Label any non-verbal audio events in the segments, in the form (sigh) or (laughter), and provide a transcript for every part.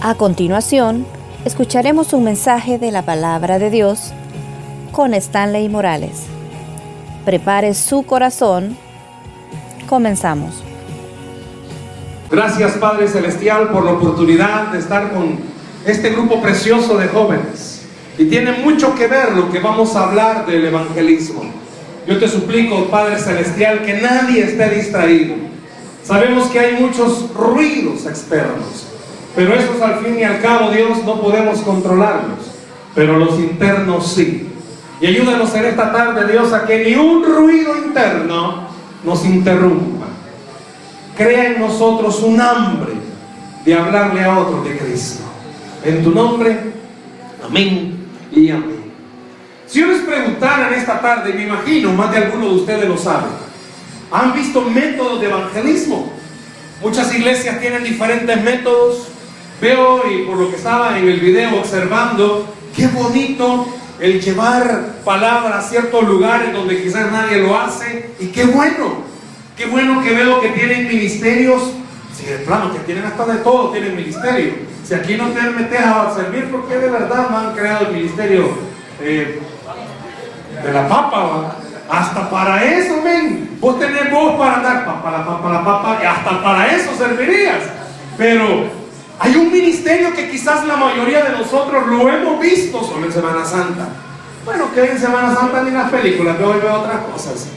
A continuación, escucharemos un mensaje de la palabra de Dios con Stanley Morales. Prepare su corazón. Comenzamos. Gracias Padre Celestial por la oportunidad de estar con este grupo precioso de jóvenes. Y tiene mucho que ver lo que vamos a hablar del evangelismo. Yo te suplico, Padre Celestial, que nadie esté distraído. Sabemos que hay muchos ruidos externos pero esos al fin y al cabo, Dios, no podemos controlarlos. Pero los internos sí. Y ayúdanos en esta tarde, Dios, a que ni un ruido interno nos interrumpa. Crea en nosotros un hambre de hablarle a otro de Cristo. En tu nombre, amén y amén. Si yo les preguntara en esta tarde, me imagino, más de alguno de ustedes lo saben, ¿han visto métodos de evangelismo? Muchas iglesias tienen diferentes métodos, Veo y por lo que estaba en el video observando, qué bonito el llevar palabra a ciertos lugares donde quizás nadie lo hace. Y qué bueno, qué bueno que veo que tienen ministerios. Si de plano, que tienen hasta de todo, tienen ministerio. Si aquí no te metes a servir, porque de verdad no han creado el ministerio eh, de la papa? Hasta para eso, ven. Vos tenés voz para andar, papa, la papa, la papa, hasta para eso servirías. Pero hay un ministerio que quizás la mayoría de nosotros lo hemos visto solo en Semana Santa. Bueno, que en Semana Santa ni las películas, pero hoy veo otras cosas.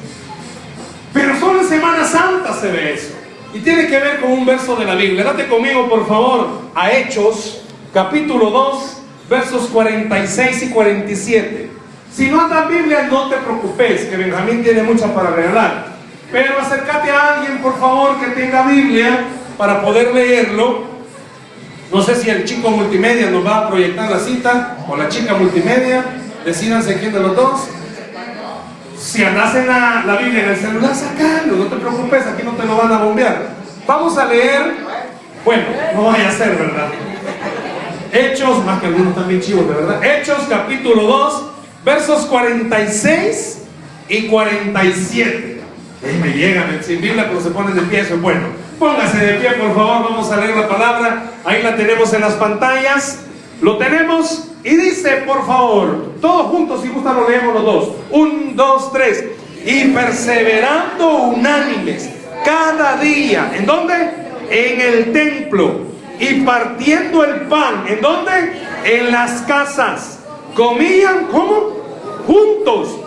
Pero solo en Semana Santa se ve eso. Y tiene que ver con un verso de la Biblia. Date conmigo, por favor, a Hechos, capítulo 2, versos 46 y 47. Si no andas Biblia, no te preocupes, que Benjamín tiene mucha para regalar. Pero acércate a alguien, por favor, que tenga Biblia para poder leerlo no sé si el chico multimedia nos va a proyectar la cita o la chica multimedia. Decídanse quién de los dos. Si andas en la, Biblia en el celular, sacalo, no te preocupes, aquí no te lo van a bombear. Vamos a leer, bueno, no vaya a ser, ¿verdad? Hechos, más que algunos también chivos, de verdad. Hechos capítulo 2, versos 46 y 47. Ahí me llegan, sin Biblia, pero se ponen de pie, eso es bueno. Póngase de pie, por favor, vamos a leer la palabra. Ahí la tenemos en las pantallas. Lo tenemos y dice, por favor, todos juntos, si gusta, lo leemos los dos. Un, dos, tres. Y perseverando unánimes cada día. ¿En dónde? En el templo. Y partiendo el pan. ¿En dónde? En las casas. Comían, ¿cómo? Juntos.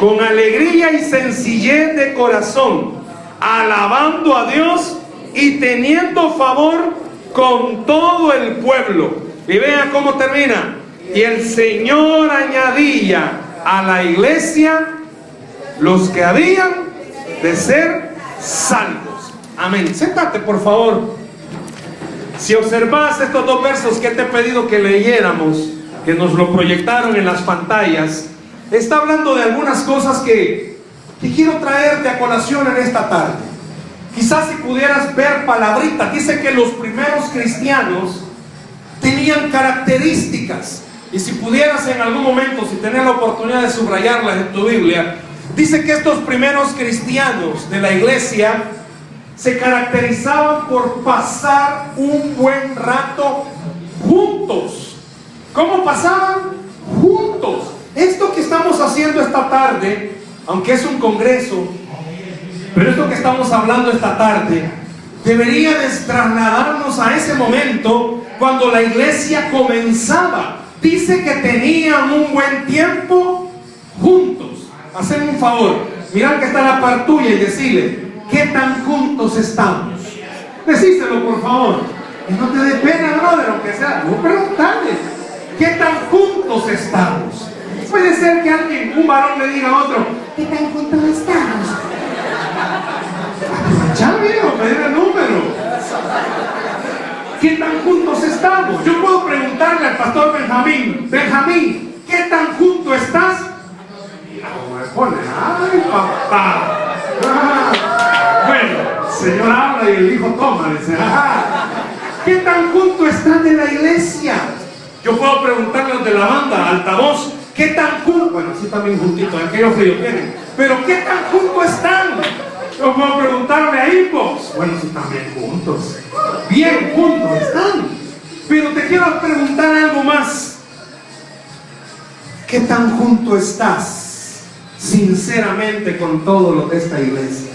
Con alegría y sencillez de corazón. Alabando a Dios y teniendo favor con todo el pueblo. Y vea cómo termina. Y el Señor añadía a la iglesia los que habían de ser salvos. Amén. Séntate, por favor. Si observas estos dos versos que te he pedido que leyéramos, que nos lo proyectaron en las pantallas, está hablando de algunas cosas que, que quiero traerte a colación en esta tarde. Quizás si pudieras ver palabritas, dice que los primeros cristianos tenían características. Y si pudieras en algún momento, si tenés la oportunidad de subrayarlas en tu Biblia, dice que estos primeros cristianos de la iglesia se caracterizaban por pasar un buen rato juntos. ¿Cómo pasaban? Juntos. Esto que estamos haciendo esta tarde, aunque es un congreso, pero esto que estamos hablando esta tarde debería trasladarnos a ese momento cuando la iglesia comenzaba. Dice que tenían un buen tiempo juntos. Hacen un favor, mirad que está la par tuya y decirle, ¿qué tan juntos estamos? Decíselo por favor. Y no te dé pena, no, de lo que sea. No preguntarles, ¿qué tan juntos estamos? Puede ser que alguien, un varón le diga a otro, ¿qué tan juntos estamos? Ya viejo, pedir el número. ¿Qué tan juntos estamos? Yo puedo preguntarle al pastor Benjamín, Benjamín, ¿qué tan junto estás? ¿Cómo me pone? ¡Ay, papá! Ah, bueno, señor habla y el hijo toma, dice, ¿qué tan junto están de la iglesia? Yo puedo preguntarle a los de la banda, altavoz, ¿qué tan junto? Bueno, sí también juntitos, aquellos fríos tienen, pero ¿qué tan junto están? Yo puedo preguntarle a inbox. Bueno, si están bien juntos. Bien juntos están. Pero te quiero preguntar algo más. ¿Qué tan junto estás sinceramente con todo lo de esta iglesia?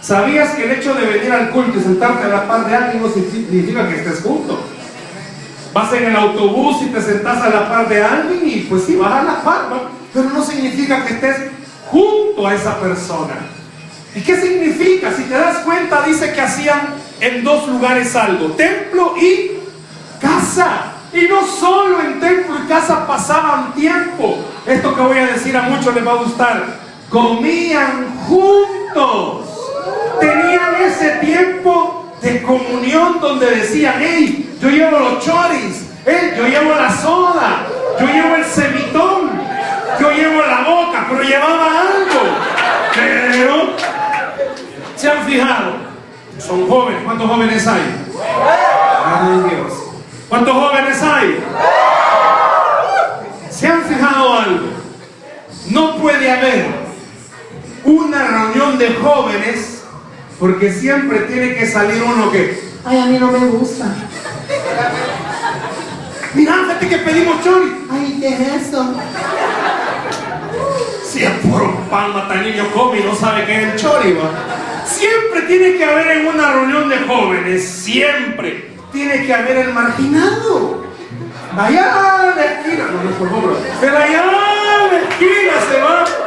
¿Sabías que el hecho de venir al culto y sentarte a la par de alguien no significa que estés junto? Vas en el autobús y te sentás a la par de alguien y pues sí, vas a la par, pero no significa que estés junto a esa persona. ¿Y qué significa? Si te das cuenta, dice que hacían en dos lugares algo, templo y casa. Y no solo en templo y casa pasaban tiempo. Esto que voy a decir a muchos les va a gustar. Comían juntos. Tenían ese tiempo de comunión donde decían, hey, yo llevo los choris, hey, yo llevo la soda, yo llevo el semitón, yo llevo la boca, pero llevaba algo. Pero, ¿se han fijado? Son jóvenes. ¿Cuántos jóvenes hay? Ay Dios. ¿Cuántos jóvenes hay? ¿Se han fijado algo? No puede haber una reunión de jóvenes porque siempre tiene que salir uno que, ay, a mí no me gusta. Mira, fíjate que pedimos chori. Ay, ¿qué es eso? Si es puro pan, mata niño come y no sabe qué es el chori, va. Siempre tiene que haber en una reunión de jóvenes, siempre tiene que haber el marginado. Allá en la esquina, no, no, por favor, pero allá en la esquina se va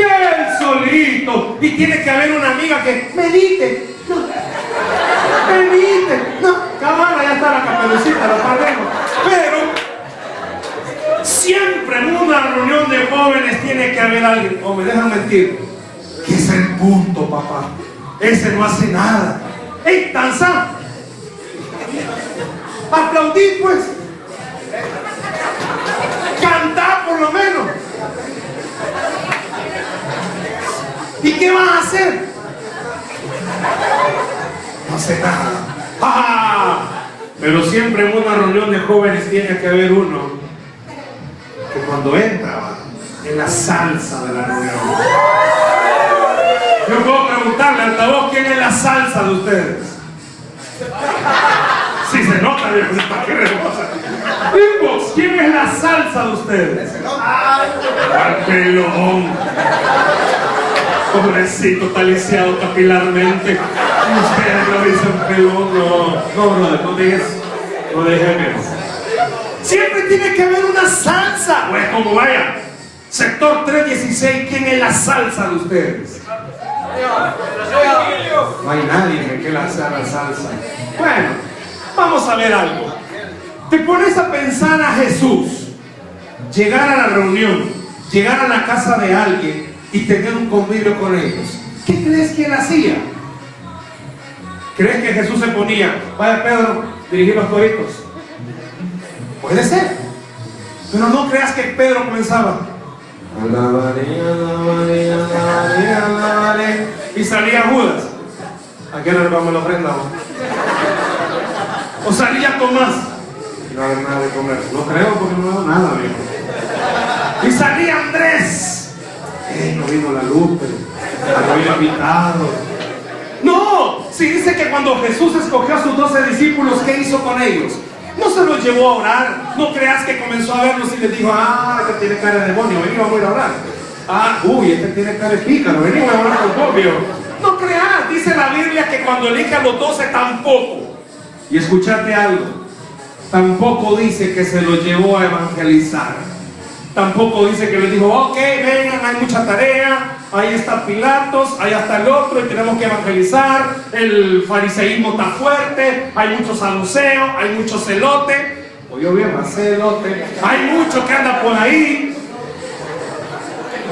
y solito. Y tiene que haber una amiga que medite. No, medite. No, cabana, ya está la caperucita, la. Pero siempre en una reunión de jóvenes tiene que haber alguien, o me dejan mentir, que es el punto, papá. Ese no hace nada. ¡Ey, danza! Aplaudí, pues. Cantar por lo menos. Qué vas a hacer? No hace nada. ¡Ja, Pero siempre en una reunión de jóvenes tiene que haber uno que cuando entra en la salsa de la reunión. Yo puedo preguntarle al altavoz quién es la salsa de ustedes. Si se nota, viejo, ¿para qué? Inbox, ¿quién es la salsa de ustedes? Al pelón. Pobrecito, está lisiado capilarmente. Ustedes lo dicen pelón. No, no, no dejes, no dejes. Siempre tiene que haber una salsa. Pues como vaya. Sector 316, ¿quién es la salsa de ustedes? No hay nadie que la sea la salsa. Bueno, vamos a ver algo. Te pones a pensar a Jesús llegar a la reunión, llegar a la casa de alguien y tener un convivio con ellos. ¿Qué crees que él hacía? ¿Crees que Jesús se ponía, vaya Pedro, dirigir los toritos? Puede ser. Pero no creas que Pedro comenzaba. Alabaré, alabaré, alabaré, alabaré. Y salía Judas. ¿A quién le vamos la ofrenda? O salía Tomás. No hay nada de comer. No creo porque no hago nada, viejo. Y salía Andrés. No vino la luz, pero invitado. No, si dice que cuando Jesús escogió a sus doce discípulos, ¿qué hizo con ellos? No se los llevó a orar. No creas que comenzó a verlos y les dijo, ah, este tiene cara de demonio, vení, vamos a ir a orar. Ah, uy, este tiene cara de pícaro, vení, vamos a orar con propio. No creas, dice la Biblia que cuando elige a los doce tampoco. Y escuchate algo, tampoco dice que se los llevó a evangelizar. Tampoco dice que les dijo, ok, vengan, hay mucha tarea, ahí está Pilatos, allá está el otro y tenemos que evangelizar, el fariseísmo está fuerte, hay mucho saduceo, hay mucho celote, o yo bien más celote, hay mucho que anda por ahí.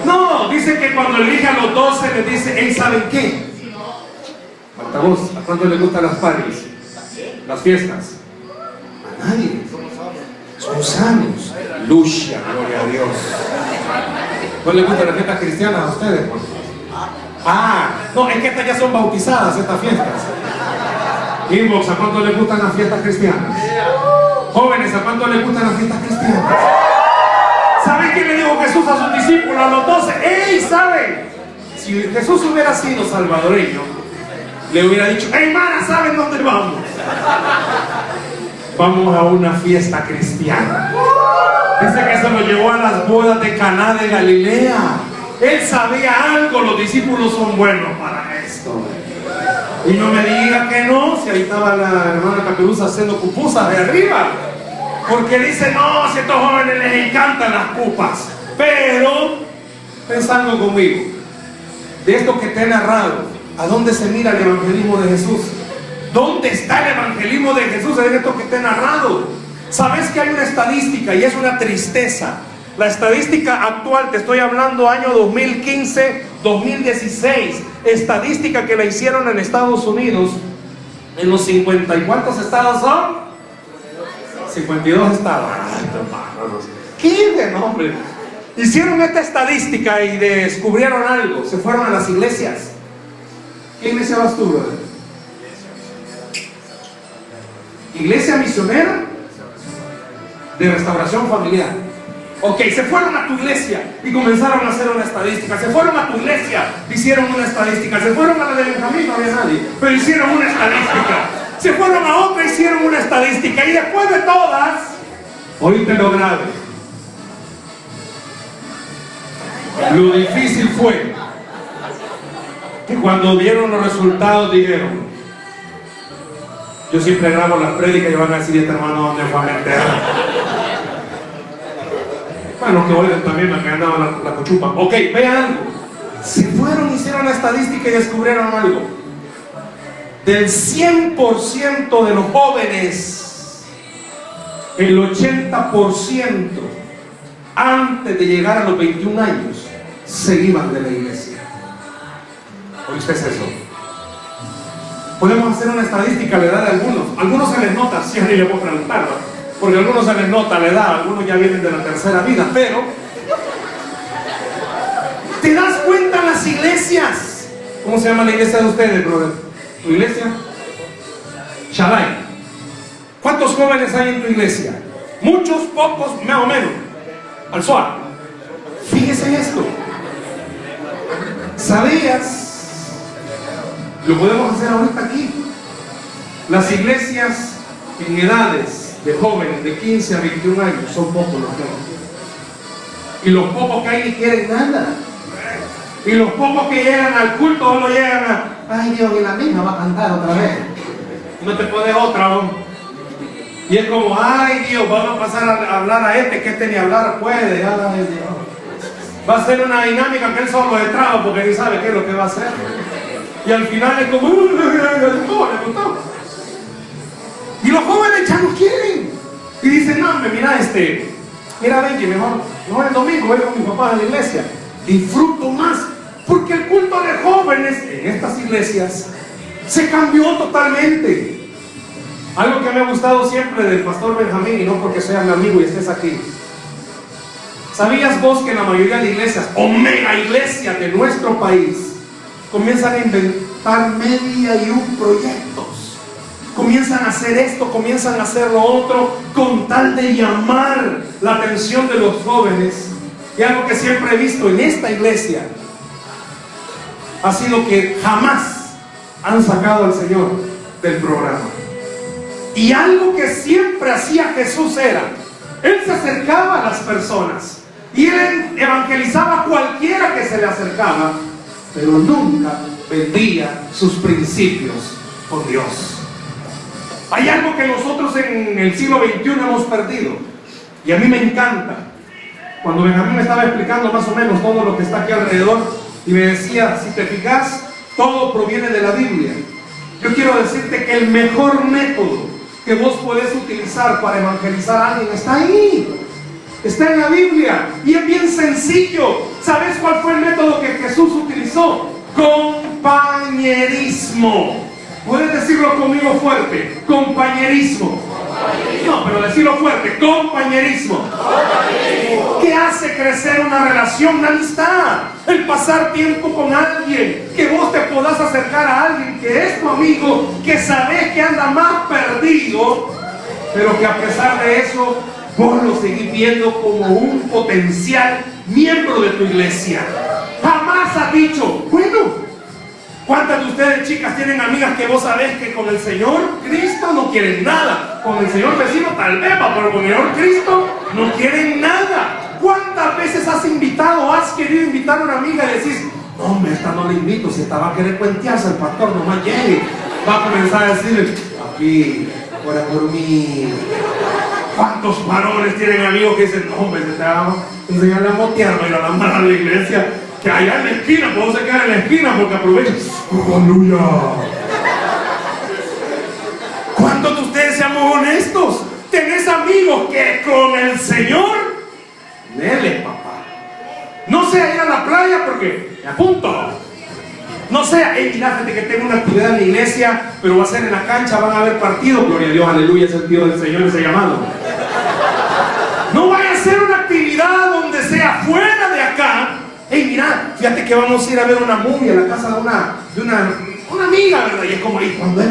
No, dice que cuando elige a los doce les dice, hey, ¿saben qué? Altavoz, ¿a cuánto les gustan las? Las fiestas. A nadie. Sanos. Lucia, gloria a Dios. ¿No les gustan las fiestas cristianas a ustedes? Ah, no, es que estas ya son bautizadas, estas fiestas. Inbox, ¿a cuánto les gustan las fiestas cristianas? Jóvenes, ¿a cuánto les gustan las fiestas cristianas? ¿Saben qué le dijo Jesús a sus discípulos a los doce? ¡Ey, saben! Si Jesús hubiera sido salvadoreño, le hubiera dicho, ¡Ey, mana, ¿saben dónde vamos? Vamos a una fiesta cristiana. Dice que se lo llevó a las bodas de Caná de Galilea. Él sabía algo, los discípulos son buenos para esto. Y no me diga que no, si ahí estaba la hermana Caperuza haciendo pupusas de arriba. Porque dice, no, si a estos jóvenes les encantan las pupas. Pero, pensando conmigo, de esto que te he narrado, ¿a dónde se mira el evangelismo de Jesús? ¿Dónde está el evangelismo de Jesús en esto que te he narrado? Sabes que hay una estadística y es una tristeza. La estadística actual, te estoy hablando año 2015-2016, estadística que la hicieron en Estados Unidos, en los 50 y cuántos estados son? 52 estados. ¿Qué de nombre? Hicieron esta estadística y descubrieron algo. Se fueron a las iglesias. ¿Qué iglesia vas tú, brother? Iglesia misionera de restauración familiar. Ok, se fueron a tu iglesia y comenzaron a hacer una estadística. Se fueron a tu iglesia, hicieron una estadística. Se fueron a la de Benjamín, no había nadie, pero hicieron una estadística. Se fueron a otra, hicieron una estadística. Y después de todas, oíste lo grave. Lo difícil fue que cuando vieron los resultados dijeron, yo siempre grabo las prédicas y van a decir, este hermano, ¿dónde fue a meter? Bueno, que oigan también me dado la, la cochupa. Ok, vean algo. Se fueron, hicieron la estadística y descubrieron algo. Del 100% de los jóvenes, el 80% antes de llegar a los 21 años se iban de la iglesia. ¿Oíste eso? Podemos hacer una estadística a la edad de algunos. Algunos se les nota, si a ni le puedo preguntar, ¿no? porque a algunos se les nota la edad, algunos ya vienen de la tercera vida, pero te das cuenta en las iglesias. ¿Cómo se llama la iglesia de ustedes, brother? ¿Tu iglesia? Shalai. ¿Cuántos jóvenes hay en tu iglesia? Muchos, pocos, más o menos. Al suave. Fíjese en esto. ¿Sabías? Lo podemos hacer ahorita aquí. Las iglesias en edades de jóvenes de 15 a 21 años son pocos los que hay. Y los pocos que hay ni quieren nada. Y los pocos que llegan al culto solo llegan a, ay Dios, y la misma va a cantar otra vez. No te puedes otra, ¿no? Y es como, ay Dios, vamos a pasar a hablar a este, que este ni hablar puede. Ay, Dios. Va a ser una dinámica que él solo trago porque ni sabe qué es lo que va a hacer. Y al final es como, gustó. Y los jóvenes ya no quieren. Y dicen, no, mira este, mira Benji, mejor, no el domingo, voy con mi papá a la iglesia. Disfruto más. Porque el culto de jóvenes en estas iglesias se cambió totalmente. Algo que me ha gustado siempre del pastor Benjamín, y no porque sea mi amigo y estés aquí. ¿Sabías vos que la mayoría de iglesias, o mega iglesias de nuestro país, comienzan a inventar media y un proyectos? Comienzan a hacer esto, comienzan a hacer lo otro, con tal de llamar la atención de los jóvenes. Y algo que siempre he visto en esta iglesia ha sido que jamás han sacado al Señor del programa. Y algo que siempre hacía Jesús era, Él se acercaba a las personas y Él evangelizaba a cualquiera que se le acercaba, pero nunca vendía sus principios con Dios. Hay algo que nosotros en el siglo XXI hemos perdido y a mí me encanta. Cuando Benjamín me estaba explicando más o menos todo lo que está aquí alrededor y me decía, si te fijas, todo proviene de la Biblia. Yo quiero decirte que el mejor método que vos podés utilizar para evangelizar a alguien está ahí. Está en la Biblia y es bien sencillo. ¿Sabes cuál fue el método que Jesús utilizó? Compañerismo. Puedes decirlo conmigo fuerte. Compañerismo. No, pero decirlo fuerte. Compañerismo. ¿Qué hace crecer una relación, una amistad? El pasar tiempo con alguien. Que vos te podás acercar a alguien que es tu amigo, que sabes que anda más perdido, pero que a pesar de eso, vos lo seguís viendo como un potencial miembro de tu iglesia. Jamás has dicho, bueno, ¿Cuántas de ustedes, chicas, tienen amigas que vos sabés que con el Señor Cristo no quieren nada? Con el Señor vecino tal vez, pero con el Señor Cristo no quieren nada. ¿Cuántas veces has invitado, has querido invitar a una amiga y decís, no, hombre, esta no le invito, si esta va a querer cuentearse, el pastor nomás llegue. Va a comenzar a decirle, papi, ora por mí. ¿Cuántos varones tienen amigos que dicen, no, hombre, te vamos a enseñarle a motear, ir a la mano a la iglesia, que allá en la esquina, se queda en la esquina porque aprovecha. ¡Aleluya! ¿Cuántos de ustedes seamos honestos? ¿Tenés amigos que con el Señor? Dele, papá. No sea ir a la playa porque me apunto. No sea, hey, mira, que tengo una actividad en la iglesia, pero va a ser en la cancha, van a haber partido. Gloria a Dios, aleluya, es el tío del Señor ese llamado. No vaya a ser una actividad donde sea fuera de acá. Hey, mira, fíjate que vamos a ir a ver una movie a la casa de una, de una, una amiga, ¿verdad? Y es como, ¿y cuándo es?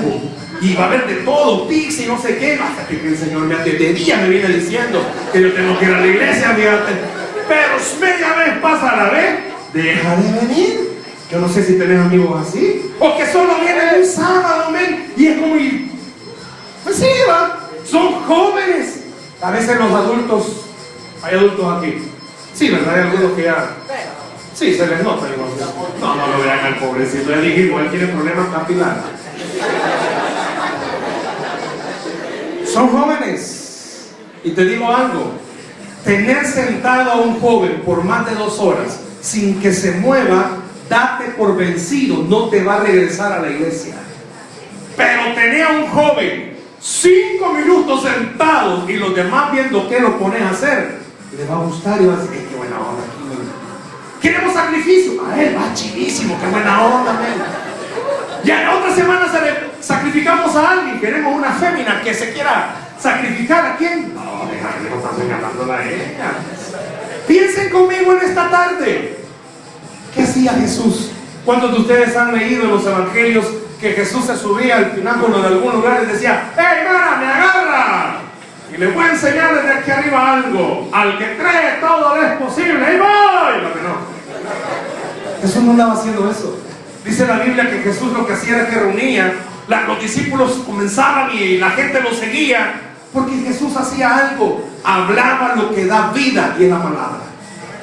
Y va a haber de todo, pizza y no sé qué. Fíjate que el Señor me de día me viene diciendo que yo tengo que ir a la iglesia, fíjate. Pero media vez pasa la vez, deja de venir. Yo no sé si tenés amigos así. O que solo vienen un sábado, men. Y es como, y, pues sí, va. Son jóvenes. A veces los adultos, hay adultos aquí. Sí, ¿verdad? Hay algunos que ya. Sí, se les nota. Igual. No, no lo vean al pobrecito. Ya dije, igual tiene problemas capilares. Son jóvenes. Y te digo algo. Tener sentado a un joven por más de dos horas sin que se mueva date por vencido, no te va a regresar a la iglesia. Pero tenía un joven cinco minutos sentado y los demás viendo qué lo pones a hacer. Y le va a gustar y va a decir, qué buena onda aquí. Queremos sacrificio. A él va chivísimo, qué buena onda, man. Ya la otra semana sacrificamos a alguien. Queremos una fémina que se quiera sacrificar a quién. No, deja que no estás engañando a ella. Piensen conmigo en esta tarde. ¿Qué hacía Jesús? ¿Cuántos de ustedes han leído en los evangelios que Jesús se subía al pináculo de algún lugar y decía, ¡Hey, mara, me agarra! Y le voy a enseñar desde aquí arriba algo. Al que cree todo es posible. ¡Ahí voy! Lo que no. Jesús no andaba haciendo eso. Dice la Biblia que Jesús lo que hacía era que reunía, los discípulos comenzaban y la gente lo seguía, porque Jesús hacía algo, hablaba lo que da vida y en la palabra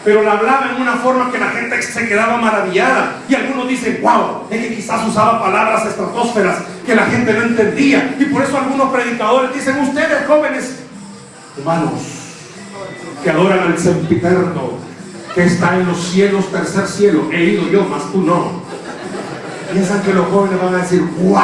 pero la hablaba en una forma que la gente se quedaba maravillada. Y algunos dicen, wow, es que quizás usaba palabras estratosferas que la gente no entendía. Y por eso algunos predicadores dicen, ustedes jóvenes, humanos, que adoran al sempiterno, que está en los cielos, tercer cielo, he ido yo, mas tú no. Piensan que los jóvenes van a decir, wow.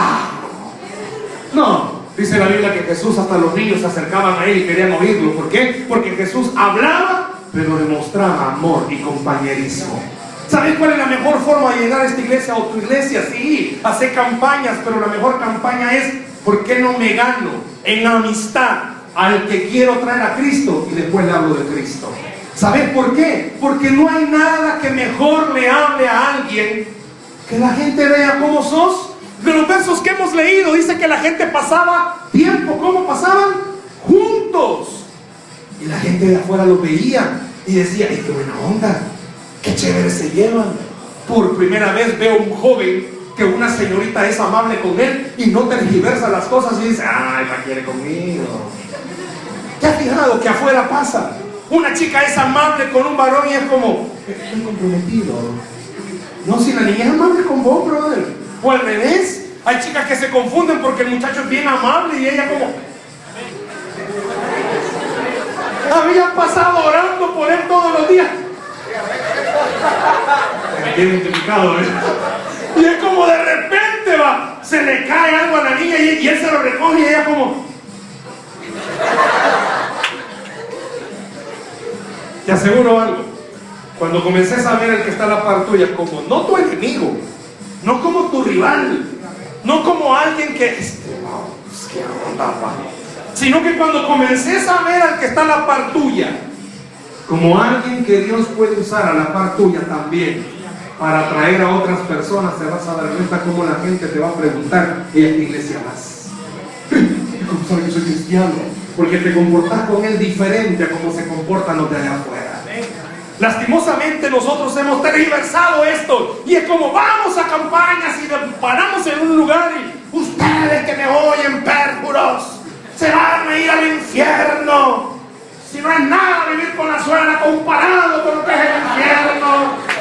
No, dice la Biblia que Jesús hasta los niños se acercaban a él y querían oírlo. ¿Por qué? Porque Jesús hablaba pero demostraba amor y compañerismo. ¿Sabes cuál es la mejor forma de llegar a esta iglesia o tu iglesia? Sí, hacer campañas, pero la mejor campaña es ¿por qué no me gano en amistad al que quiero traer a Cristo y después le hablo de Cristo? ¿Sabes por qué? Porque no hay nada que mejor le hable a alguien que la gente vea cómo sos. De los versos que hemos leído dice que la gente pasaba tiempo, ¿cómo pasaban? Juntos. Y la gente de afuera lo veía y decía, ¡ay, qué buena onda! ¡Qué chévere se llevan! Por primera vez veo un joven que una señorita es amable con él y no tergiversa las cosas y dice, ¡ay, la quiere conmigo! ¿Te has fijado que afuera pasa? Una chica es amable con un varón y es como, estoy comprometido. No, si la niña es amable con vos, brother. O al revés. Hay chicas que se confunden porque el muchacho es bien amable y ella como, habían pasado orando por él todos los días. Me identificado, ¿eh? Y es como de repente va, se le cae algo a la niña y, él se lo recoge y ella como. Te aseguro algo. Cuando comences a ver el que está a la par tuya como no tu enemigo, no como tu rival, no como alguien que. Este, pues, ¿qué onda, sino que cuando comences a ver al que está a la par tuya, como alguien que Dios puede usar a la par tuya también, para atraer a otras personas, te vas a dar cuenta cómo la gente te va a preguntar, ¿y a qué iglesia vas? ¿Cómo sabes que soy cristiano? Porque te comportas con él diferente a cómo se comportan los de allá afuera. Lastimosamente nosotros hemos tergiversado esto y es como vamos a campañas y paramos en un lugar y ustedes que me oyen pérjuros se van a ir al infierno. Si no es nada vivir con la suegra comparado con lo que es el infierno.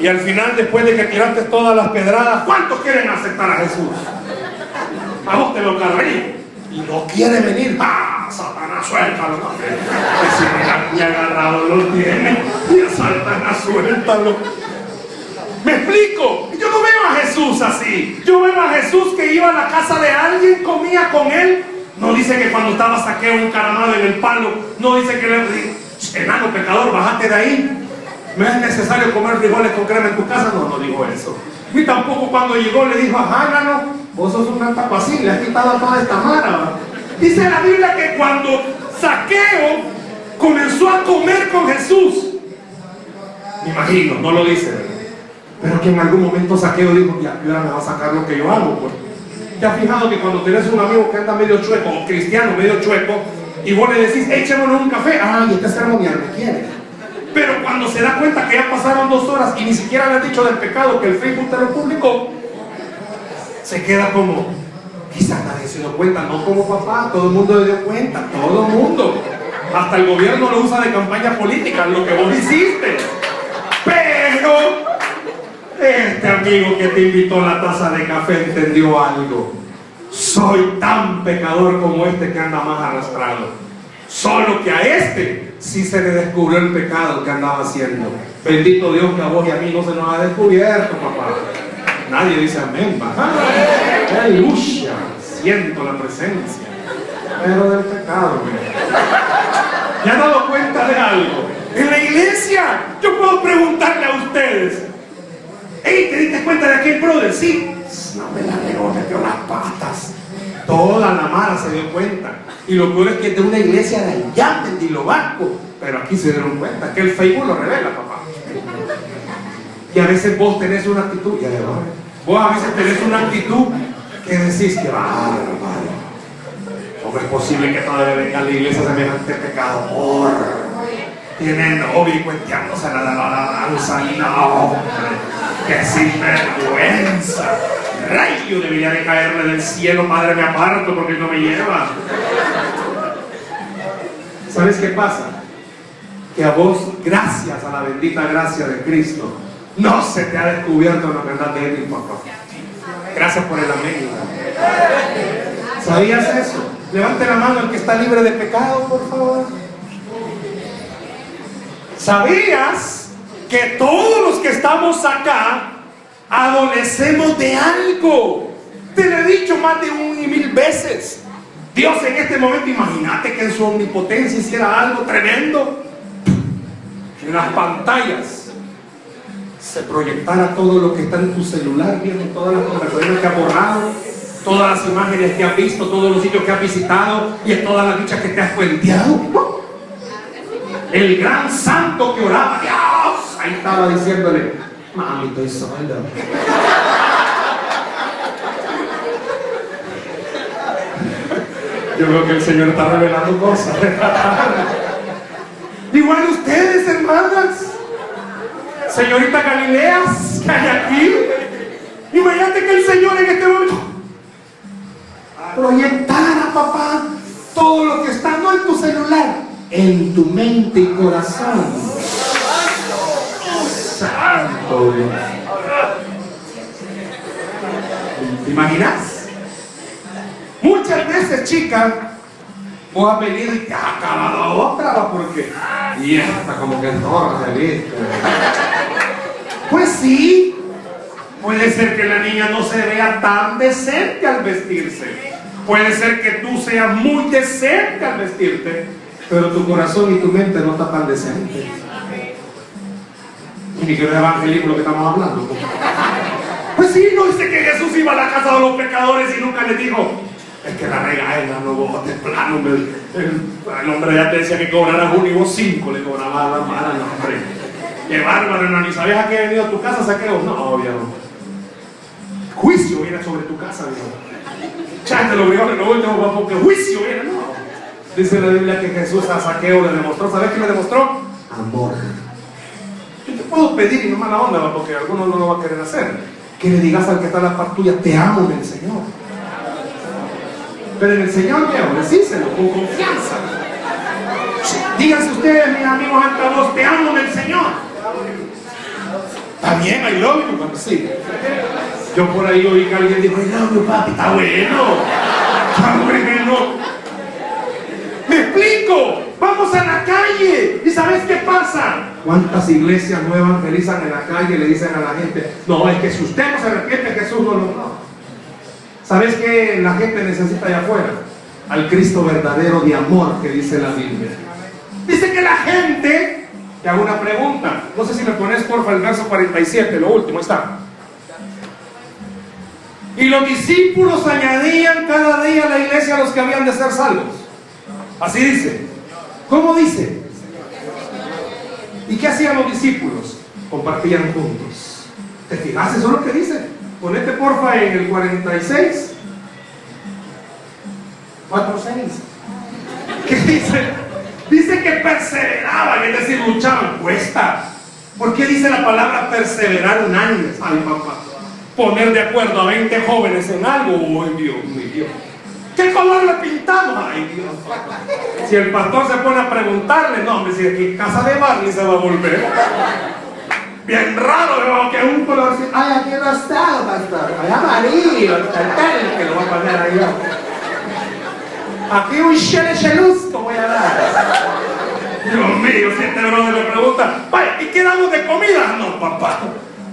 Y al final, después de que tiraste todas las pedradas, ¿cuántos quieren aceptar a Jesús? A vos te lo cargué. Y no quiere venir. ¡Ah! Satanás, suéltalo. Que si me agarrado lo tiene. Y a Satanás, suéltalo. ¿Me explico? Yo no veo a Jesús así. Yo veo a Jesús que iba a la casa de alguien, comía con él. No dice que cuando estaba saqueo encaramado en el palo, no dice que le enano pecador, bájate de ahí. ¿Me es necesario comer frijoles con crema en tu casa? No, no dijo eso. Ni tampoco cuando llegó le dijo a Hágano, vos sos un así, le has quitado toda esta mara. Dice la Biblia que cuando Saqueo comenzó a comer con Jesús, me imagino, no lo dice, pero que en algún momento Saqueo dijo, ya, ahora me va a sacar lo que yo hago. Pues. ¿Te has fijado que cuando tenés un amigo que anda medio chueco, o cristiano medio chueco, y vos le decís, échémonos un café, ah, y este ceremonial me quiere. Pero cuando se da cuenta que ya pasaron dos horas y ni siquiera le han dicho del pecado que el Facebook te lo publicó, se queda como, quizás nadie se dio cuenta, no como papá, todo el mundo se dio cuenta, todo el mundo. Hasta el gobierno lo usa de campaña política, lo que vos hiciste. Pero este amigo que te invitó a la taza de café entendió algo. Soy tan pecador como este que anda más arrastrado. Solo que a este sí se le descubrió el pecado que andaba haciendo. Bendito Dios que a vos y a mí no se nos ha descubierto, papá. Nadie dice amén, papá. Aleluya. Siento la presencia. Pero del pecado, ¿Ya han dado cuenta de algo? En la iglesia, yo puedo preguntarle a ustedes. Hey, ¿te diste cuenta de aquel brother? Sí. No me la metió las patas. Toda la mara se dio cuenta. Y lo peor es que es de una iglesia de allá, de Dilo Vasco. Pero aquí se dieron cuenta que el Facebook lo revela, papá. Y a veces vos tenés una actitud, ya vos a veces tenés una actitud que decís que bárbaro. ¿Cómo es posible que todavía venga a la iglesia semejante pecador? Tiene novio y cuenteándose la alabanza. No, que sinvergüenza rayo debería de caerle del cielo, Padre, me aparto porque no me lleva. ¿Sabes qué pasa? Que a vos, gracias a la bendita gracia de Cristo, no se te ha descubierto la verdad de él, papá. Gracias por el amén. ¿Sabías eso? Levante la mano el que está libre de pecado, por favor. ¿Sabías que todos los que estamos acá adolecemos de algo. Te lo he dicho más de un y mil veces. Dios en este momento, imagínate que en su omnipotencia hiciera algo tremendo. En las pantallas se proyectara todo lo que está en tu celular, viendo todas las conversaciones que has borrado, todas las imágenes que has visto, todos los sitios que has visitado y todas las dichas que te has cuenteado. El gran santo que oraba, Dios, ahí estaba diciéndole, Mami, estoy solo. Yo veo que el Señor está revelando cosas. Igual ustedes, hermanas. Señorita Galileas, que hay aquí. Imagínate que el Señor en este momento proyectara, papá, todo lo que está no en tu celular, en tu mente y corazón santo ¿Te imaginas? Muchas veces, chica, vos has venido y te has acabado otra, porque y esta como que no se viste. Pues sí, puede ser que la niña no se vea tan decente al vestirse. Puede ser que tú seas muy decente al vestirte, pero tu corazón y tu mente no están tan decentes ni que es evangelismo lo que estamos hablando. Pues sí, no dice que Jesús iba a la casa de los pecadores y nunca le dijo, es que la regaña, no vos de plano. El, hombre ya te decía que cobraras uno y vos cinco le cobraba a la mala, no, hombre. Qué bárbaro, no, ni sabías a qué venido a tu casa, saqueo. No, obvio Juicio viene sobre tu casa, dijo. Chate lo obligó, no último, porque juicio viene, no. Dice la Biblia que Jesús a Saqueo le demostró, ¿sabes qué le demostró? Amor puedo pedir y no mala onda, porque alguno no lo va a querer hacer. Que le digas al que está a la par tuya, te amo en el Señor. Pero en el Señor, viejo, decíselo con confianza. Díganse ustedes, mis amigos altavoz, te amo en el Señor. También, I love you, sí. Yo por ahí oí que alguien dijo, I love papi, está bueno. Está bueno. Me explico. Vamos a la calle. ¿Y sabes qué pasa? ¿Cuántas iglesias no evangelizan en la calle y le dicen a la gente, no, es que si usted no se arrepiente, Jesús no lo no. ¿Sabes qué la gente necesita allá afuera? Al Cristo verdadero de amor que dice la Biblia. Dice que la gente, te hago una pregunta, no sé si me pones porfa el verso 47, lo último, está. Y los discípulos añadían cada día a la iglesia a los que habían de ser salvos. Así dice. ¿Cómo dice? ¿Y qué hacían los discípulos? Compartían juntos. ¿Te fijas? Eso es lo que dice. Ponete porfa en el 46. 4, 6. ¿Qué dice? Dice que perseveraban, es decir, luchaban. Cuesta. ¿Por qué dice la palabra perseverar unánimes? Ay, papá. Poner de acuerdo a 20 jóvenes en algo. Oh, Dios mío. ¿Qué color le pintamos? Ay, Dios. Si el pastor se pone a preguntarle, no, hombre, si aquí casa de Barney se va a volver. Bien raro, que un color Ay, aquí no está, pastor. Ay, amarillo, el que lo voy a poner ahí. Aquí un chele chelusco voy a dar. Dios mío, si este brother le pregunta, vaya, ¿y qué damos de comida? No, papá.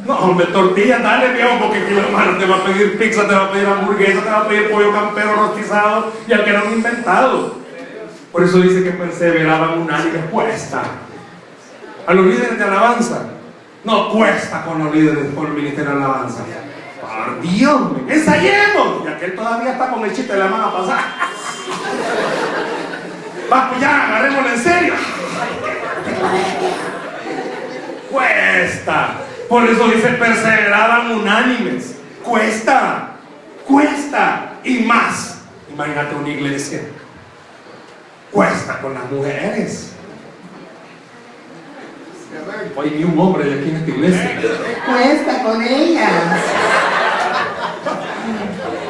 No, hombre, tortilla, dale viejo, porque aquí la hermano te va a pedir pizza, te va a pedir hamburguesa, te va a pedir pollo campero rostizado y al que no han inventado. Por eso dice que perseveraban un año y cuesta. A los líderes de alabanza, no cuesta con los líderes por el ministerio de alabanza. Por Dios, ensayemos. Y aquel todavía está con el chiste de la mano pasada. Va, pues ya, agarrémoslo en serio. Cuesta. Por eso dice, perseveraban unánimes. Cuesta, cuesta y más. Imagínate una iglesia. Cuesta con las mujeres. Hoy ni un hombre de aquí en esta iglesia. Cuesta con ellas.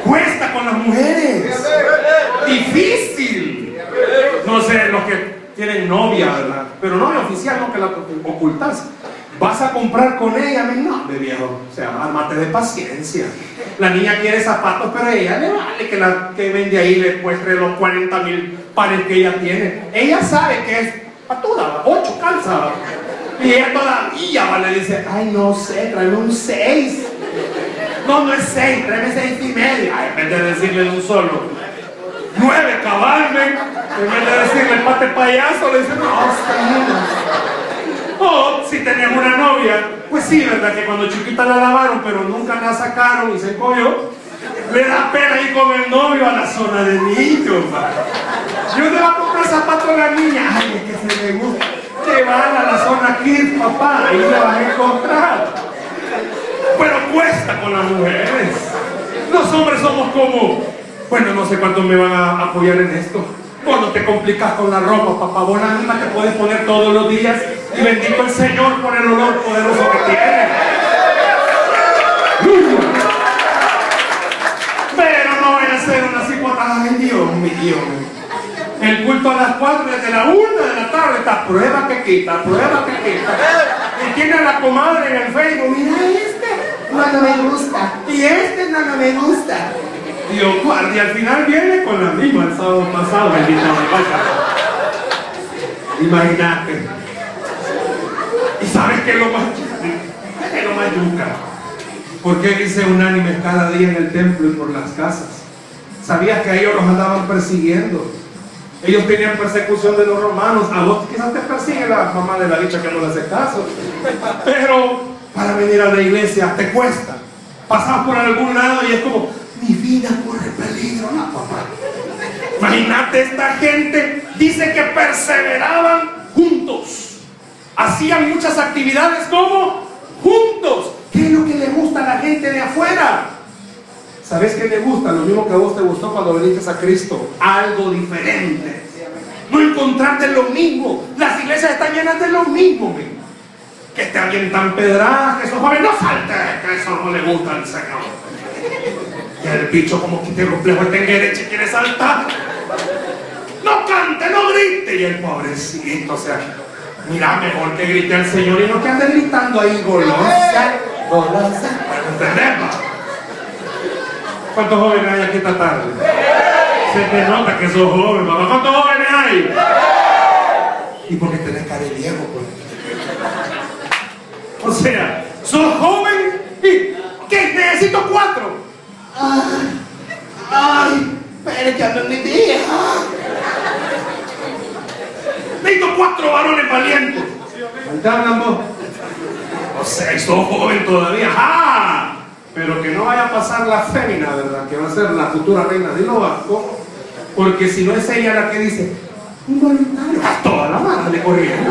Cuesta con las mujeres. Difícil. No sé, los que tienen novia, ¿verdad? Pero novia oficial, no que la ocultas. Vas a comprar con ella, no, de viejo. O sea, mate de paciencia. La niña quiere zapatos, pero ella le vale que la que vende ahí le muestre los 40 mil pares que ella tiene. Ella sabe que es patuda, 8 calzas. Y ella todavía le dice, ay, no sé, tráeme un 6. No, no es 6, tráeme 6 y medio. Ay, en vez de decirle un solo, 9 cabalmen. En vez de decirle pate payaso, le dice, no, 6. O si tenían una novia, pues sí, ¿verdad? Que cuando chiquita la lavaron, pero nunca la sacaron y se cogió. Le da pena ir con el novio a la zona de niños. Yo le voy a comprar zapatos a la niña. Ay, es que se me gusta. Que van a la zona kids, papá. Ahí la vas a encontrar. Pero cuesta con las mujeres. Los hombres somos como, bueno, no sé cuántos me van a apoyar en esto. Vos no te complicas con la ropa, papá. Vos la misma te puedes poner todos los días y bendito el Señor por el olor poderoso que tiene. Pero no voy a hacer una cipotada en Dios, mi Dios. El culto a las 4 desde la 1 de la tarde está prueba que quita, prueba que quita. Y tiene a la comadre en el Facebook, mira este, no, no me gusta. Y este no, no me gusta. Guardia, al final viene con la misma el sábado pasado, bendito Imagínate. ¿Y sabes qué es lo más ¿Qué es lo más yuca? ¿Por qué dice unánimes cada día en el templo y por las casas? ¿Sabías que ellos los andaban persiguiendo? Ellos tenían persecución de los romanos. A vos quizás te persigue la mamá de la dicha que no le hace caso. Pero para venir a la iglesia te cuesta. Pasas por algún lado y es como, mi vida corre peligro, no, papá. Imagínate esta gente, dice que perseveraban juntos. Hacían muchas actividades como juntos. ¿Qué es lo que le gusta a la gente de afuera? ¿Sabes qué le gusta? Lo mismo que a vos te gustó cuando viniste a Cristo. Algo diferente. No encontrarte lo mismo. Las iglesias están llenas de lo mismo. Que te tan pedradas, que esos jóvenes no falten, que eso no le gusta al Señor. Y el bicho como que te complejo este enguereche quiere saltar. No cante, no grite. Y el pobrecito, o sea, mira, mejor que grite al Señor y no que ande gritando ahí golosa, golosa. ¿Entendemos? ¿Cuántos jóvenes hay aquí esta tarde? Se te nota que sos joven, papá. ¿Cuántos jóvenes hay? Y porque tenés cara de viejo, pues. O sea, sos joven y ¿qué? Necesito cuatro. Ay, ay, pero en mi día. Necesito cuatro varones valientes. Faltan vos. O sea, y sos joven todavía. ¡Ah! Pero que no vaya a pasar la fémina, ¿verdad? Que va a ser la futura reina de. ¿Cómo? Porque si no es ella la que dice, un voluntario, a toda la mano le corriendo.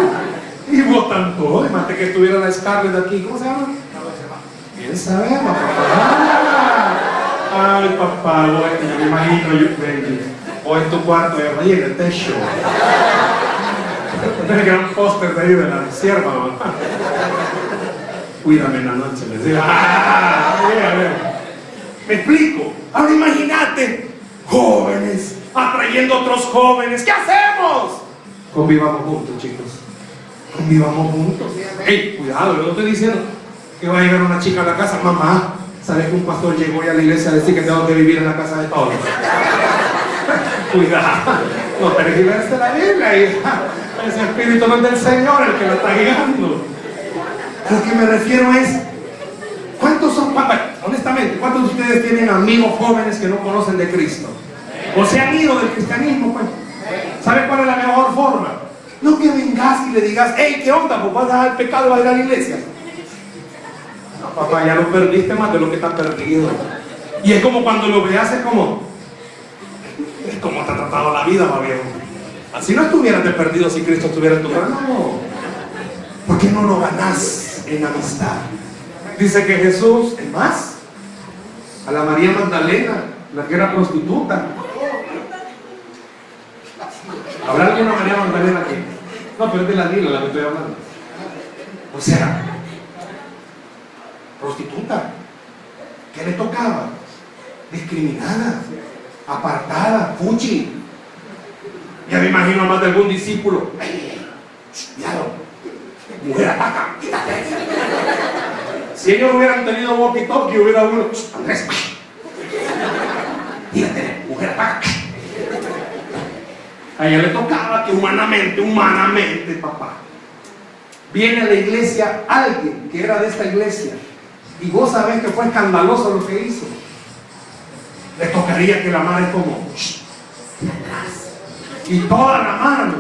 Y votan todos, además de que estuviera la Scarlett aquí, ¿cómo se llama? ¿Quién sabe, papá? Ay, papá, bueno, me imagino yo, baby. O en tu cuarto, ahí en el techo. Que dar un póster de ahí de la sierva, mamá. Cuídame en la noche, les digo. Ah, a ver. Me explico. Ahora imagínate, jóvenes, atrayendo a otros jóvenes. ¿Qué hacemos? Convivamos juntos, chicos. Convivamos juntos. Ey, cuidado, yo no estoy diciendo que va a llegar una chica a la casa. Mamá, ¿sabes que un pastor llegó a la iglesia a decir que tengo que vivir en la casa de Pablo? (laughs) Cuidado, no tergiverse la Biblia, hija. Ese espíritu no es del Señor el que lo está guiando. A lo que me refiero es, ¿cuántos son? Honestamente, ¿cuántos de ustedes tienen amigos jóvenes que no conocen de Cristo? O se han ido del cristianismo, pues. ¿Sabe cuál es la mejor forma? No que vengas y le digas, hey, ¿qué onda? Pues vas a dejar el pecado y vas a ir a la iglesia. Papá, ya lo perdiste más de lo que está perdido. Y es como cuando lo veas, es como, es como te ha tratado la vida, va. Así no estuvieras de perdido si Cristo estuviera en tu corazón. No. ¿Por qué no lo ganás en amistad? Dice que Jesús, es más, a la María Magdalena, la que era prostituta. ¿Habrá alguna María Magdalena aquí? No, pero es de la Nila la que estoy hablando. O sea, prostituta. ¿Qué le tocaba? Discriminada, apartada, fuchi. Ya me imagino a más de algún discípulo. ¡Ay, cuidado! Mujer ataca, quítate. Si ellos hubieran tenido walkie-talkie, hubiera uno. Andrés, mujer ataca. A ella le tocaba que humanamente, humanamente, papá, viene a la iglesia alguien que era de esta iglesia y vos sabés que fue escandaloso lo que hizo. Le tocaría que la madre como, "Shh, y toda la mano.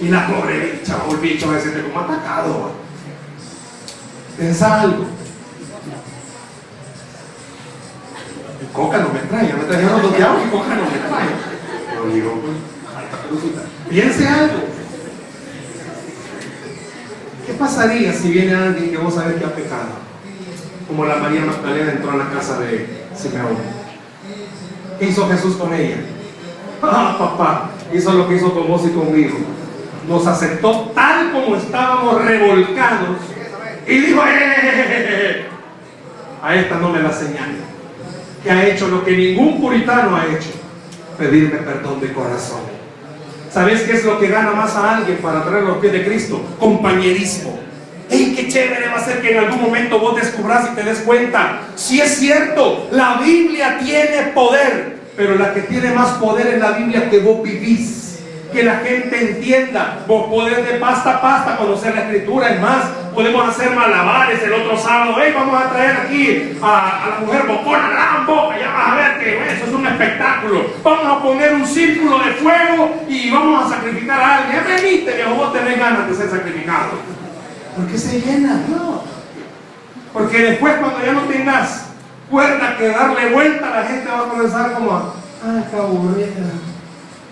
Y la pobre bicha el bicho a decirte como atacado. Pensa algo. Coca no me trae, me trajeron los diablos y Coca no me trae. Pero digo, pues. Piense algo. ¿Qué pasaría si viene alguien que vos sabés que ha pecado? Como la María Magdalena entró a la casa de Simeón. ¿Qué hizo Jesús con ella? (laughs) Ah, papá, hizo lo que hizo con vos y conmigo. Nos aceptó tal como estábamos revolcados y dijo, "Eh, a esta no me la señale, que ha hecho lo que ningún puritano ha hecho, pedirme perdón de corazón. ¿Sabes qué es lo que gana más a alguien para traer los pies de Cristo? Compañerismo. ¡Ey, qué chévere va a ser que en algún momento vos descubras y te des cuenta! Si es cierto, la Biblia tiene poder, pero la que tiene más poder es la Biblia que vos vivís. Que la gente entienda. Vos podés de pasta a pasta conocer la escritura. Es más, podemos hacer malabares el otro sábado. ¡Ey, vamos a traer aquí a, la mujer bocona, la boca! Ya vas a ver que eso es un espectáculo. Vamos a poner un círculo de fuego y vamos a sacrificar a alguien. Venite, viejo, vos tenés ganas de ser sacrificado. ¿Por qué se llena? No. Porque después cuando ya no tengas cuerda que darle vuelta, la gente va a comenzar como a, ay, qué aburrida.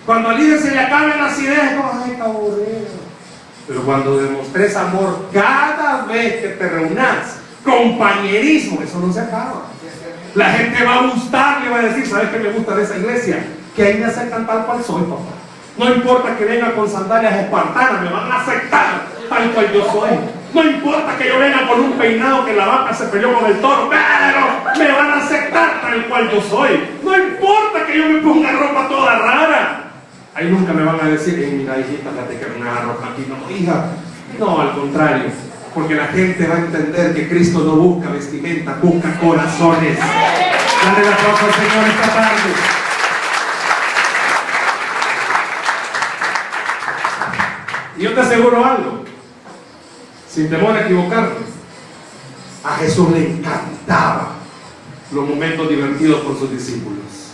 Cuando al líder se le acaben las ideas, como, ay, aburrido. Pero cuando demostres amor cada vez que te reunás, compañerismo, eso no se acaba. La gente va a gustarle, va a decir, ¿sabes qué me gusta de esa iglesia? Que ahí me aceptan tal cual soy, papá. No importa que venga con sandalias espartanas, me van a aceptar tal cual yo soy. No importa que yo venga con un peinado que la vaca se peleó con el toro, pero me van a aceptar tal cual yo soy. No importa que yo me ponga ropa toda rara. Ahí nunca me van a decir, mira hijita, que una ropa aquí no, hija. No, al contrario, porque la gente va a entender que Cristo no busca vestimenta, busca corazones. Dale la aplauso al Señor esta tarde. Y yo te aseguro algo, sin temor a equivocarme, a Jesús le encantaba los momentos divertidos con sus discípulos.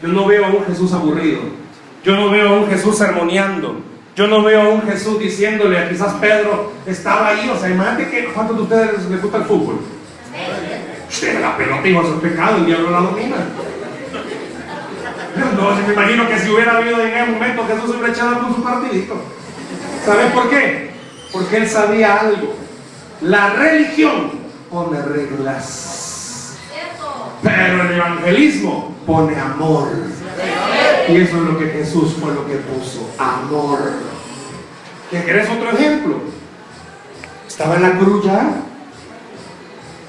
Yo no veo a un Jesús aburrido, yo no veo a un Jesús sermoneando, yo no veo a un Jesús diciéndole a quizás Pedro estaba ahí, o sea, imagínate que cuántos de ustedes les gusta el fútbol. Usted la pelota iba a su pecado, el diablo la domina. No, me imagino que si hubiera habido en ese momento Jesús hubiera echado con su partidito. ¿Sabes por qué? Porque él sabía algo. La religión pone reglas. Pero el evangelismo pone amor. Y eso es lo que Jesús fue lo que puso. Amor. ¿Qué querés otro ejemplo? Estaba en la cruz ya.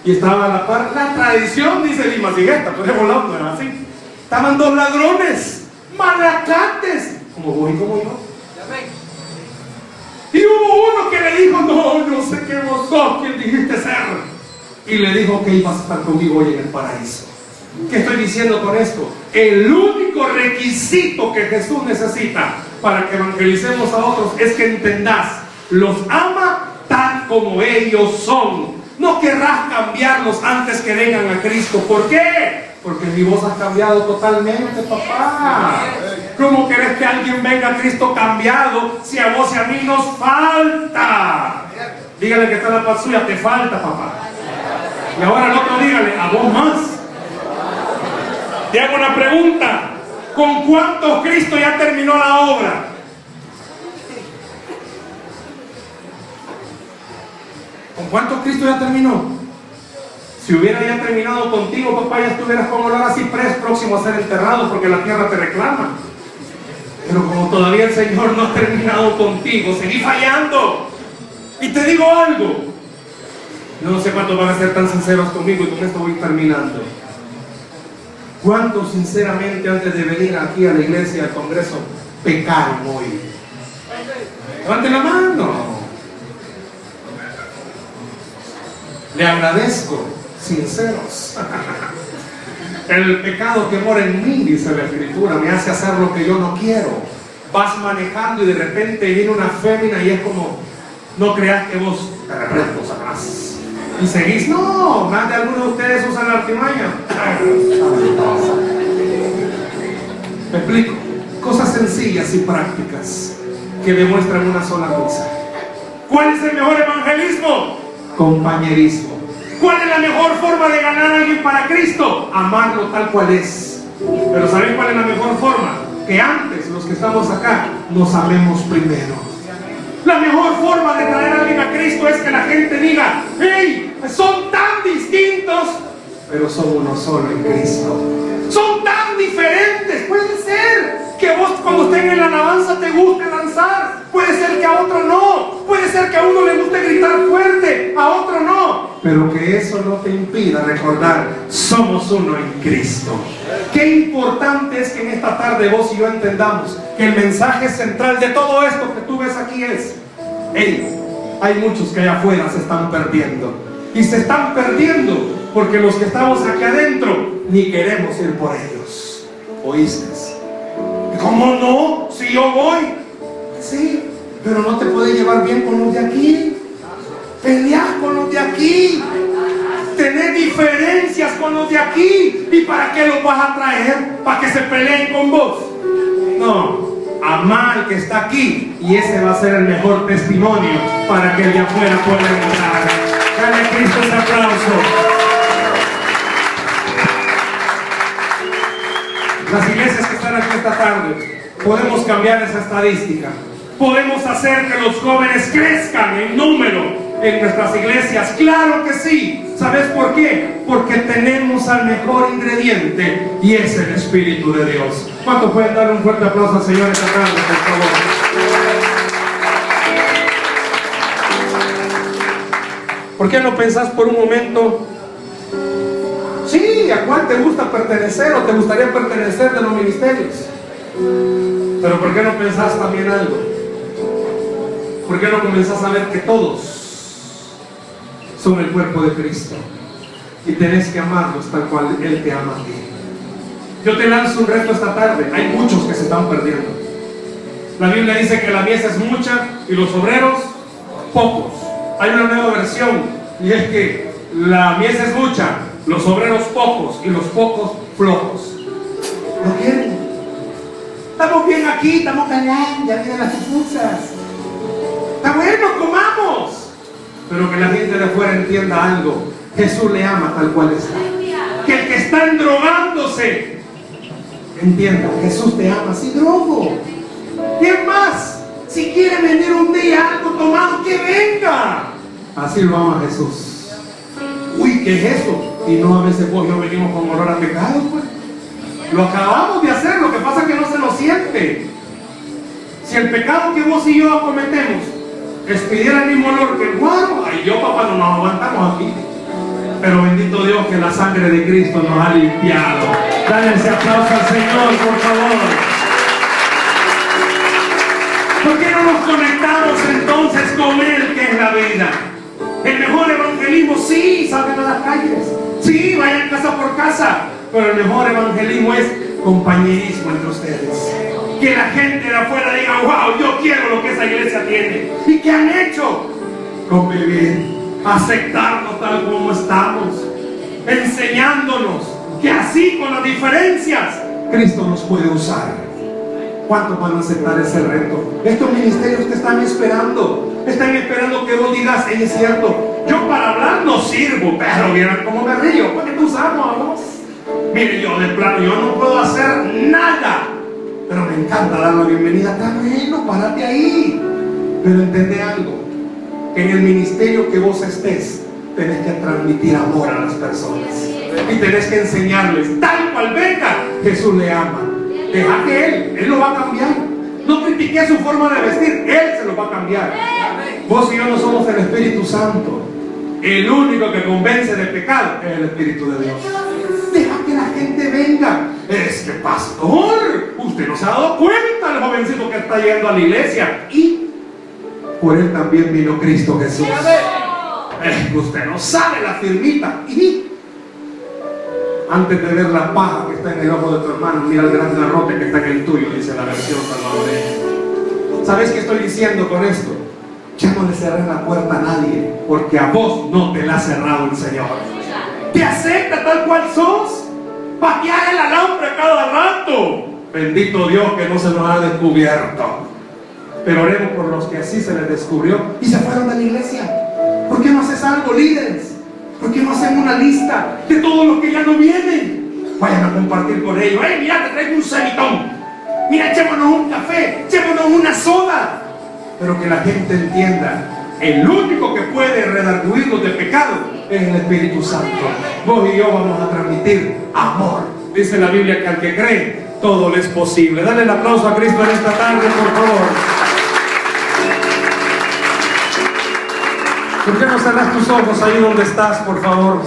Y estaba a la par. La tradición dice Lima Sigueta, de volado no era así. Estaban dos ladrones, malacates, como vos y como yo. Y hubo uno que le dijo, no, yo sé que vos sos quien dijiste ser. Y le dijo que ibas a estar conmigo hoy en el paraíso. ¿Qué estoy diciendo con esto? El único requisito que Jesús necesita para que evangelicemos a otros es que entendás, los ama tal como ellos son. No querrás cambiarlos antes que vengan a Cristo. ¿Por qué? Porque mi voz ha cambiado totalmente, papá. ¿Cómo querés que alguien venga a Cristo cambiado si a vos y a mí nos falta? Dígale que está la paz suya, te falta, papá. Y ahora el otro dígale, a vos más. Te hago una pregunta. ¿Con cuántos Cristo ya terminó la obra? ¿Con cuántos Cristo ya terminó? Si hubiera ya terminado contigo, papá, ya estuvieras con olor a ciprés próximo a ser enterrado porque la tierra te reclama. Pero como todavía el Señor no ha terminado contigo, seguí fallando. Y te digo algo. No sé cuántos van a ser tan sinceros conmigo y con esto voy terminando. ¿Cuántos sinceramente antes de venir aquí a la iglesia, al Congreso, pecaron hoy? Levante la mano. Le agradezco, sinceros. El pecado que mora en mí, dice la escritura, me hace hacer lo que yo no quiero. Vas manejando y de repente viene una fémina y es como, no creas que vos te reprendo, Satanás. Y seguís, no, más de algunos de ustedes usan la artimaña. Me explico. Cosas sencillas y prácticas que demuestran una sola cosa. ¿Cuál es el mejor evangelismo? Compañerismo. ¿Cuál es la mejor forma de ganar a alguien para Cristo? Amarlo tal cual es. Pero ¿saben cuál es la mejor forma? Que antes los que estamos acá nos amemos primero. La mejor forma de traer a alguien a Cristo es que la gente diga, hey, son tan distintos, pero son uno solo en Cristo. Son tan diferentes. Puede ser que vos cuando estén en la alabanza te guste danzar. Puede ser que a otro no. Puede ser que a uno le guste gritar fuerte, a otro no. Pero que eso no te impida recordar, somos uno en Cristo. Qué importante es que en esta tarde vos y yo entendamos que el mensaje central de todo esto que tú ves aquí es, hey, hay muchos que allá afuera se están perdiendo. Y se están perdiendo porque los que estamos aquí adentro ni queremos ir por ellos. ¿Oíste? ¿Cómo no? Si yo voy. Sí, pero no te puedes llevar bien con los de aquí. Pelear con los de aquí. Tener diferencias con los de aquí. ¿Y para qué los vas a traer? ¿Para que se peleen con vos? No, amar al que está aquí y ese va a ser el mejor testimonio para que el de afuera pueda entrar. Dale a Cristo ese aplauso. Las iglesias que están aquí esta tarde, podemos cambiar esa estadística. Podemos hacer que los jóvenes crezcan en número en nuestras iglesias. Claro que sí. ¿Sabes por qué? Porque tenemos al mejor ingrediente y es el Espíritu de Dios. ¿Cuánto pueden dar un fuerte aplauso al Señor esta tarde, por favor? ¿Por qué no pensás por un momento? ¿A cuál te gusta pertenecer o te gustaría pertenecer de los ministerios? Pero ¿por qué no pensás también algo? ¿Por qué no comenzás a ver que todos son el cuerpo de Cristo? Y tenés que amarlos tal cual Él te ama a ti. Yo te lanzo un reto esta tarde. Hay muchos que se están perdiendo. La Biblia dice que la mies es mucha y los obreros pocos. Hay una nueva versión y es que la mies es mucha, los obreros pocos y los pocos flojos. ¿No quieren? Estamos bien aquí, estamos ganando, ya vienen las pupusas. Está bueno, comamos. Pero que la gente de afuera entienda algo. Jesús le ama tal cual está. Que el que está endrogándose entienda, Jesús te ama sin drogo. ¿Quién más? Si quiere venir un día algo tomado, que venga. Así lo ama Jesús. Uy, ¿qué es eso? Y no a veces vos y yo venimos con olor a pecado, pues. Lo acabamos de hacer, lo que pasa es que no se lo siente. Si el pecado que vos y yo cometemos expidiera el mismo olor que el guaro, ay yo papá no nos aguantamos aquí. Pero bendito Dios que la sangre de Cristo nos ha limpiado. Dale ese aplauso al Señor, por favor. ¿Por qué no nos conectamos entonces con Él, que es la vida? El mejor evangelismo, sí, salgan a las calles. Sí, vayan casa por casa. Pero el mejor evangelismo es compañerismo entre ustedes. Que la gente de afuera diga, wow, yo quiero lo que esa iglesia tiene. ¿Y qué han hecho? Convivir, aceptarnos tal como estamos, enseñándonos que así con las diferencias, Cristo nos puede usar. ¿Cuántos van a aceptar ese reto? Estos ministerios te están esperando. Están esperando que vos digas, "Ey, es cierto, yo para hablar no sirvo, pero vieran cómo me río, ¿para qué te usamos a vos? Mire, yo de plano, yo no puedo hacer nada, pero me encanta dar la bienvenida. Está bueno, párate ahí. Pero entendé algo, que en el ministerio que vos estés, tenés que transmitir amor a las personas. Y tenés que enseñarles, tal cual venga, Jesús le ama. Deja que Él, Él lo va a cambiar. No critiques su forma de vestir, Él se lo va a cambiar. Vos y yo no somos el Espíritu Santo. El único que convence de pecado es el Espíritu de Dios. Deja que la gente venga. Es que, pastor, usted no se ha dado cuenta del jovencito que está yendo a la iglesia. Y por él también vino Cristo Jesús. Es que usted no sabe la firmita. Y antes de ver la paja que está en el ojo de tu hermano, mira el gran garrote que está en el tuyo, dice la versión salvadoreña. ¿Sabes qué estoy diciendo con esto? Ya no le cerré la puerta a nadie, porque a vos no te la ha cerrado el Señor. Te acepta tal cual sos. Patear el alambre cada rato. Bendito Dios que no se nos ha descubierto. Pero oremos por los que así se les descubrió y se fueron de la iglesia. ¿Por qué no haces algo, líderes? ¿Por qué no hacemos una lista de todos los que ya no vienen? Vayan a compartir con ellos. ¡Ey, mira, te traigo un sanitón! Mira, echémonos un café, echémonos una soda. Pero que la gente entienda, el único que puede redarguirnos de pecado es el Espíritu Santo. Vos y yo vamos a transmitir amor. Dice la Biblia que al que cree, todo le es posible. Dale el aplauso a Cristo en esta tarde, por favor. ¿Por qué no cerras tus ojos ahí donde estás, por favor?